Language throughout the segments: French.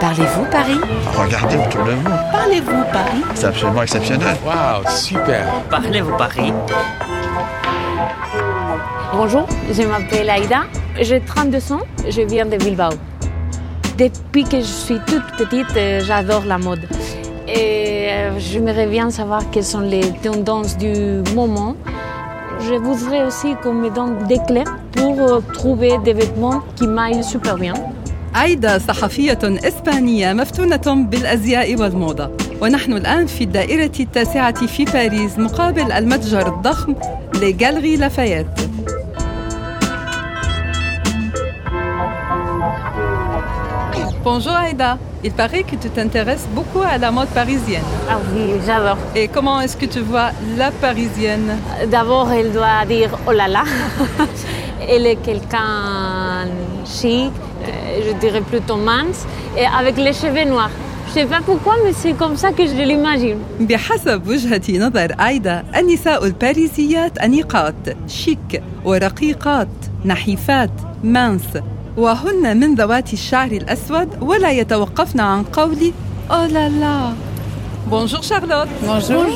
Parlez-vous Paris Regardez autour de vous. Parlez-vous Paris C'est absolument exceptionnel. Waouh, super. Parlez-vous Paris Bonjour, je m'appelle Aïda, j'ai 32 ans, je viens de Bilbao. Depuis que je suis toute petite, euh, j'adore la mode. Et euh, j'aimerais bien savoir quelles sont les tendances du moment. Je voudrais aussi qu'on me donne des clés pour euh, trouver des vêtements qui m'aillent super bien. عايدة صحفية إسبانية مفتونة بالأزياء والموضة ونحن الآن في الدائرة التاسعة في باريس مقابل المتجر الضخم لجالغي لافايت Bonjour Aïda, il paraît que tu t'intéresses beaucoup à la mode parisienne. Ah oui, j'adore. Et comment est-ce que tu vois la parisienne D'abord, elle doit dire oh là là. elle est quelqu'un chic, euh, je dirais plutôt mince, et avec les cheveux noirs. Je sais pas pourquoi, mais c'est comme ça que je l'imagine. بحسب وجهة نظر آيدا النساء الباريسيات أنيقات شيك ورقيقات نحيفات مانس وهن من ذوات الشعر الأسود ولا يتوقفن عن قول أو لا لا بونجور شارلوت Bonjour.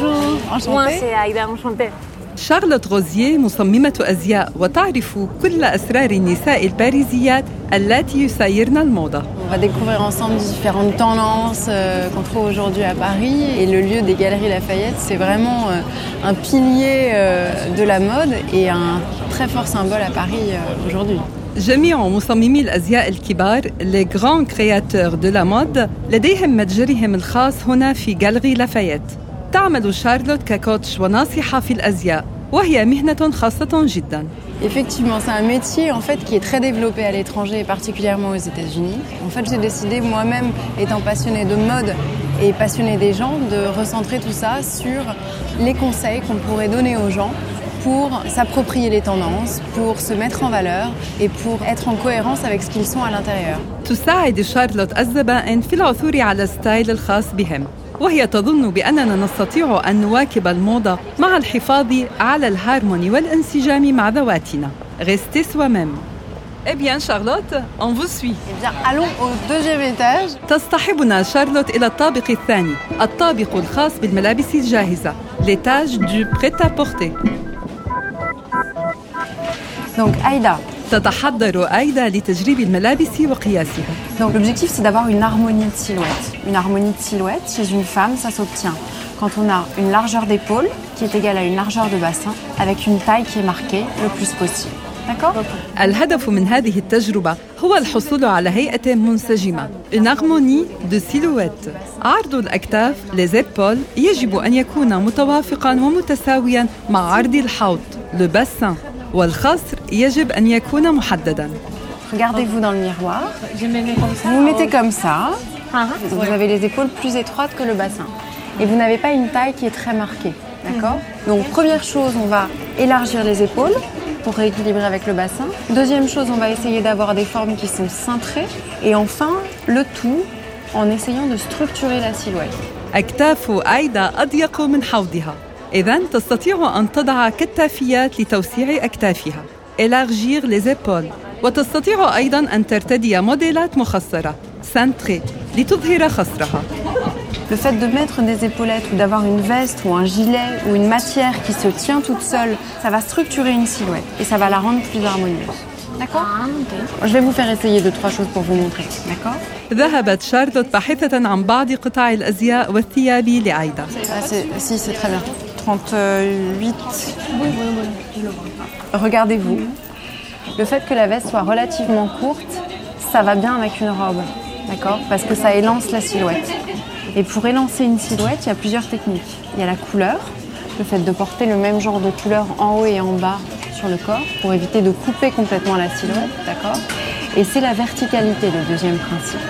Moi, c'est Aïda, enchantée. شارلوت غوزيه مصممة أزياء وتعرف كل أسرار النساء الباريسيات اللاتي يسايرن الموضة On va découvrir ensemble différentes tendances euh, qu'on trouve aujourd'hui à Paris. Et le lieu des Galeries Lafayette, c'est vraiment euh, un pilier euh, de la mode et un très fort symbole à Paris euh, aujourd'hui. جميع مصممي الأزياء الكبار les grands créateurs de la mode لديهم متجرهم الخاص هنا في جالغي لافايت تعمل شارلوت ككوتش وناصحة في الأزياء وهي مهنة خاصة جدا Effectivement, c'est un métier en fait qui est très développé à l'étranger et particulièrement aux États-Unis. En fait, j'ai décidé moi-même, étant passionnée de mode et passionnée des gens, de recentrer tout ça sur les conseils qu'on pourrait donner aux gens pour s'approprier les tendances, pour se mettre en valeur et pour être en cohérence avec ce qu'ils sont à l'intérieur. تساعد شارلوت الزبائن في العثور على الستايل الخاص بهم وهي تظن بأننا نستطيع أن نواكب الموضة مع الحفاظ على الهارموني والانسجام مع ذواتنا Restez soi-même. Eh bien, Charlotte, on vous suit. Eh bien, allons au deuxième étage. تصطحبنا شارلوت إلى الطابق الثاني الطابق الخاص بالملابس الجاهزة l'étage du prêt-à-porter Donc, Aïda. تتحضر أيدا لتجريب الملابس وقياسها Donc, l'objectif, c'est d'avoir une harmonie de silhouette. Une harmonie de silhouette, chez une femme, ça s'obtient quand on a une largeur d'épaule qui est égale à une largeur de bassin avec une taille qui est marquée le plus possible. الهدف من هذه التجربة هو الحصول على هيئة منسجمة harmonie de silhouette عرض الأكتاف épaules يجب أن يكون متوافقا ومتساويا مع عرض الحوض le bassin والخصر يجب أن يكون محددا Regardez-vous dans le miroir. Je me mets comme ça. Vous vous mettez comme ça. Ah, Vous avez les épaules plus étroites que le bassin. Et vous n'avez pas une taille qui est très marquée. D'accord Donc, première chose, on va élargir les épaules pour rééquilibrer avec le bassin. Deuxième chose, on va essayer d'avoir des formes qui sont cintrées. Et enfin, le tout en essayant de structurer la silhouette. أكتاف أيدا أضيق من حوضها إذا تستطيع أن تضع كتافيات لتوسيع أكتافها les épaules وتستطيع أيضا أن ترتدي موديلات مخصرة سانتري لتظهر خصرها Le fait de mettre des épaulettes ou d'avoir une veste ou un gilet ou une matière qui se tient toute seule, ça va structurer une silhouette et ça va la rendre plus harmonieuse. D'accord Ah. Je vais vous faire essayer deux, trois choses pour vous montrer. D'accord ذهبت شارلوت باحثة عن بعض قطع الأزياء والثياب لعايدة Ah, Si, c'est très bien. 38. Regardez-vous. Le fait que la veste soit relativement courte, ça va bien avec une robe. D'accord? Parce que ça élance la silhouette. Et pour élancer une silhouette, il y a plusieurs techniques. Il y a la couleur, le fait de porter le même genre de couleur en haut et en bas sur le corps pour éviter de couper complètement la silhouette. D'accord? Et c'est la verticalité, le deuxième principe.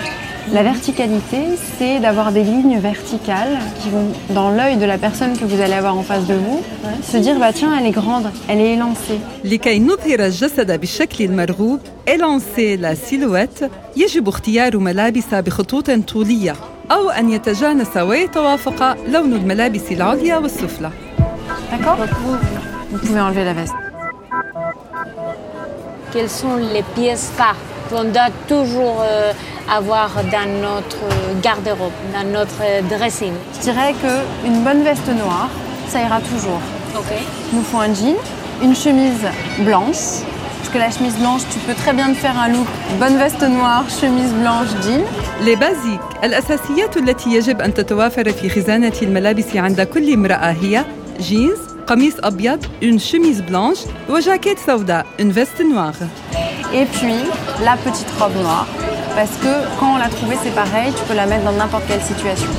La verticalité, c'est d'avoir des lignes verticales qui vont dans l'œil de la personne que vous allez avoir en face de vous, se dire bah tiens elle est grande, elle est élancée. لكي نظهر الجسد بالشكل المرغوب إلانسي لا سيلويت يجب اختيار ملابس بخطوط طولية أو أن يتجانس ويتوافق لون الملابس العليا والسفلى D'accord Vous pouvez enlever la veste. Quelles sont les pièces phares qu'on doit toujours euh, avoir dans notre garde-robe, dans notre dressing. Je dirais qu'une bonne veste noire, ça ira toujours. Ok. Il nous faut un jean, une chemise blanche. Parce que la chemise blanche, tu peux très bien te faire un look bonne veste noire, chemise blanche, jean. لي بازيك الأساسيات التي يجب أن تتوافر في خزانة الملابس عند كل امرأة هي جينز قميص أبيض une chemise blanche وجاكيت سوداء une veste noire Et puis, la petite robe noire. Parce que quand on l'a trouvée, c'est pareil, tu peux la mettre dans n'importe quelle situation.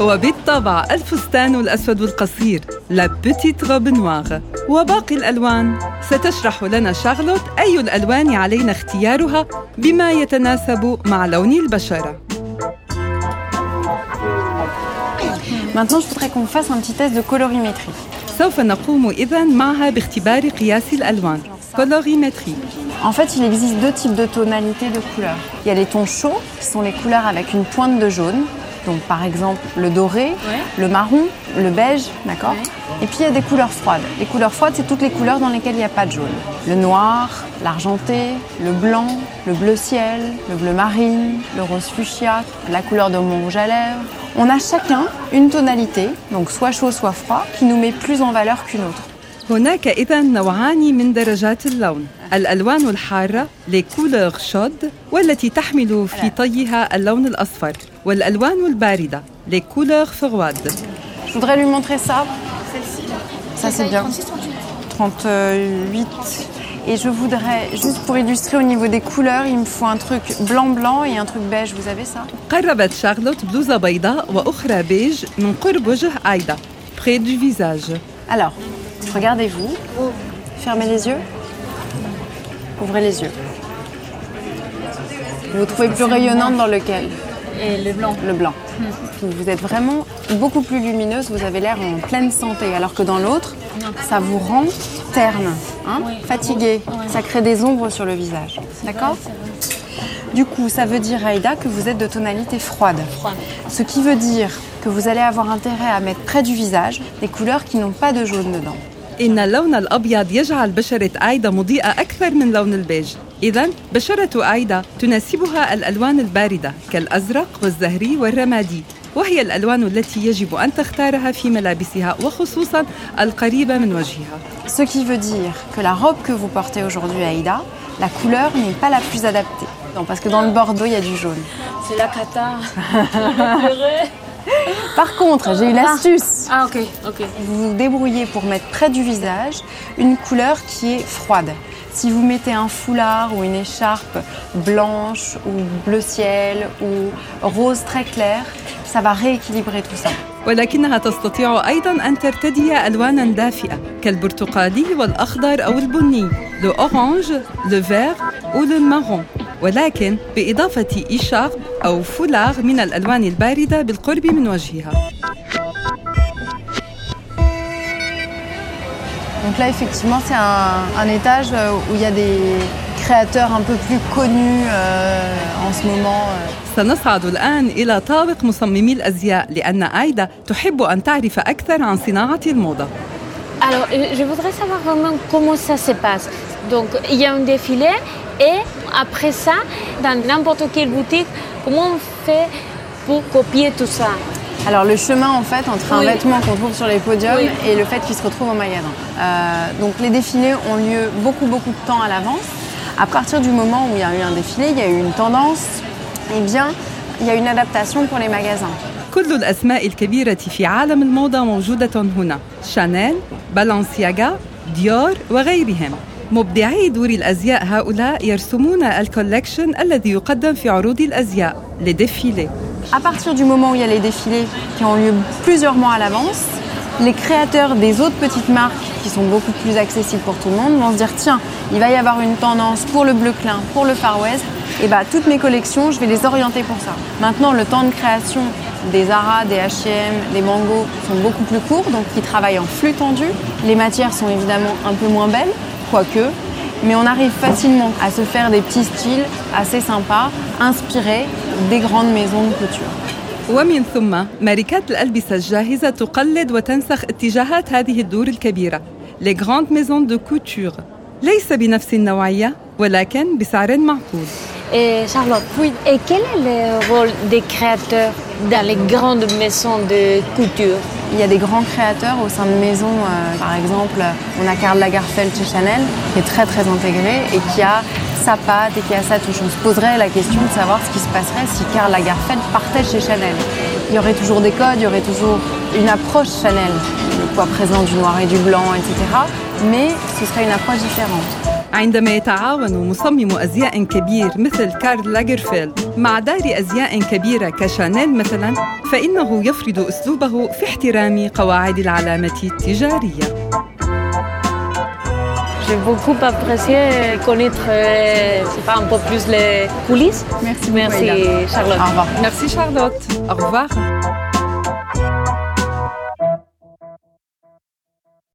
وبالطبع الفستان الأسود القصير لا بيتيت روب نوار وباقي الألوان ستشرح لنا شارلوت أي الألوان علينا اختيارها بما يتناسب مع لون البشرة Maintenant, je voudrais qu'on fasse un petit test de colorimétrie. سوف نقوم إذن معها باختبار قياس الألوان كولوريمتري En fait, il existe deux types de tonalités de couleurs. Il y a les tons chauds, qui sont les couleurs avec une pointe de jaune. Donc, par exemple, le doré, le marron, le beige, d'accord Et puis, il y a des couleurs froides. Les couleurs froides, c'est toutes les couleurs dans lesquelles il n'y a pas de jaune. Le noir, l'argenté, le blanc, le bleu ciel, le bleu marine, le rose fuchsia, la couleur de mon rouge à lèvres. On a chacun une tonalité, donc soit chaud, soit froid, qui nous met plus en valeur qu'une autre. هناك إذا نوعان من درجات اللون الألوان الحارة couleurs chaudes والتي تحمل في طيها اللون الأصفر والألوان الباردة couleurs froides Je voudrais lui montrer ça. Ça, c'est bien. 38. Et je voudrais, juste pour illustrer au niveau des couleurs, il me faut un truc blanc-blanc et un truc beige. Vous avez ça قربت شارلوت بلوزة بيضاء وأخرى بيج من قرب وجه آيدا près du visage Alors, regardez-vous. Fermez les yeux. Ouvrez les yeux. Vous vous trouvez plus rayonnante dans lequel Et le blanc. Le blanc. Vous êtes vraiment beaucoup plus lumineuse, vous avez l'air en pleine santé, alors que dans l'autre, ça vous rend terne, hein, fatigué. Ça crée des ombres sur le visage. D'accord Du coup, ça veut dire, Aïda, que vous êtes de tonalité froide. Froide. Ce qui veut dire que vous allez avoir intérêt à mettre près du visage des couleurs qui n'ont pas de jaune dedans. إن اللون الأبيض يجعل بشرة آيدا مضيئة أكثر من لون البيج إذا بشرة آيدا تناسبها الألوان الباردة كالأزرق والزهري والرمادي وهي الألوان التي يجب أن تختارها في ملابسها وخصوصا القريبة من وجهها Ce qui veut dire que la robe que vous portez aujourd'hui, Aïda, la couleur n'est pas la plus adaptée. Non, parce que dans le bordeaux, il y a du jaune. C'est la cata. Par contre, j'ai une astuce. ah, ok, ok. Vous vous débrouillez pour mettre près du visage une couleur qui est froide. Si vous mettez un foulard ou une écharpe blanche ou bleu ciel ou rose très clair, ça va rééquilibrer tout ça. ولكنها تستطيع أيضا أن ترتدي ألوانا دافئة كالبرتقالي والأخضر أو البني لو أورانج لو فير أو لو مارون ولكن بإضافة إشارب أو فولاغ من الألوان الباردة بالقرب من وجهها Donc là, effectivement, c'est un, un étage euh, où il y a des créateurs un peu plus connus euh, en ce moment. euh. سنصعد الآن إلى طابق مصممي الأزياء لأن آيدا تحب أن تعرف أكثر عن صناعة الموضة Alors, euh, je voudrais savoir vraiment comment ça se passe. Donc, il y a un défilé et après ça, dans n'importe quelle boutique, comment on fait pour copier tout ça Alors le chemin en fait entre un Oui. vêtement qu'on trouve sur les podiums Oui. et le fait qu'il se retrouve au magasin. Euh, donc les défilés ont lieu beaucoup beaucoup de temps à l'avance. À partir du moment où il y a eu un défilé, il y a eu une tendance, eh bien il y a une adaptation pour les magasins. كل الأسماء الكبيرة في عالم الموضة موجودة هنا شانيل، بالانسياغا، ديور وغيرهم مبدعي دور الأزياء هؤلاء يرسمون الكولكشن الذي يقدم في عروض الأزياء لديفيلي À partir du moment où il y a les défilés qui ont lieu plusieurs mois à l'avance, les créateurs des autres petites marques qui sont beaucoup plus accessibles pour tout le monde vont se dire tiens, il va y avoir une tendance pour le bleu clin, pour le Far West, et bah toutes mes collections, je vais les orienter pour ça. Maintenant, le temps de création des Zara, des H&M, des Mango sont beaucoup plus courts, donc ils travaillent en flux tendu. Les matières sont évidemment un peu moins belles, quoique, mais on arrive facilement à se faire des petits styles assez sympas, inspirés des grandes maisons de couture. ومن ثم ماركات الألبسة الجاهزة تقلد وتنسخ اتجاهات هذه الدور الكبيرة les grandes maisons de couture ليس بنفس النوعية ولكن بسعر معقول Et Charlotte, oui. et quel est le rôle des créateurs dans les grandes maisons de couture Il y a des grands créateurs au sein de maisons, euh, par exemple, on a Karl Lagerfeld chez Chanel, qui est très très intégré et qui a sa patte et qui a sa touche. On se poserait la question de savoir ce qui se passerait si Karl Lagerfeld partait chez Chanel. Il y aurait toujours des codes, il y aurait toujours une approche Chanel, le poids présent du noir et du blanc, etc. Mais ce serait une approche différente. عندما يتعاون مصمم أزياء كبير مثل كارل لاجرفيلد مع دار أزياء كبيرة كشانيل مثلا فإنه يفرض أسلوبه في احترام قواعد العلامة التجارية. J'ai beaucoup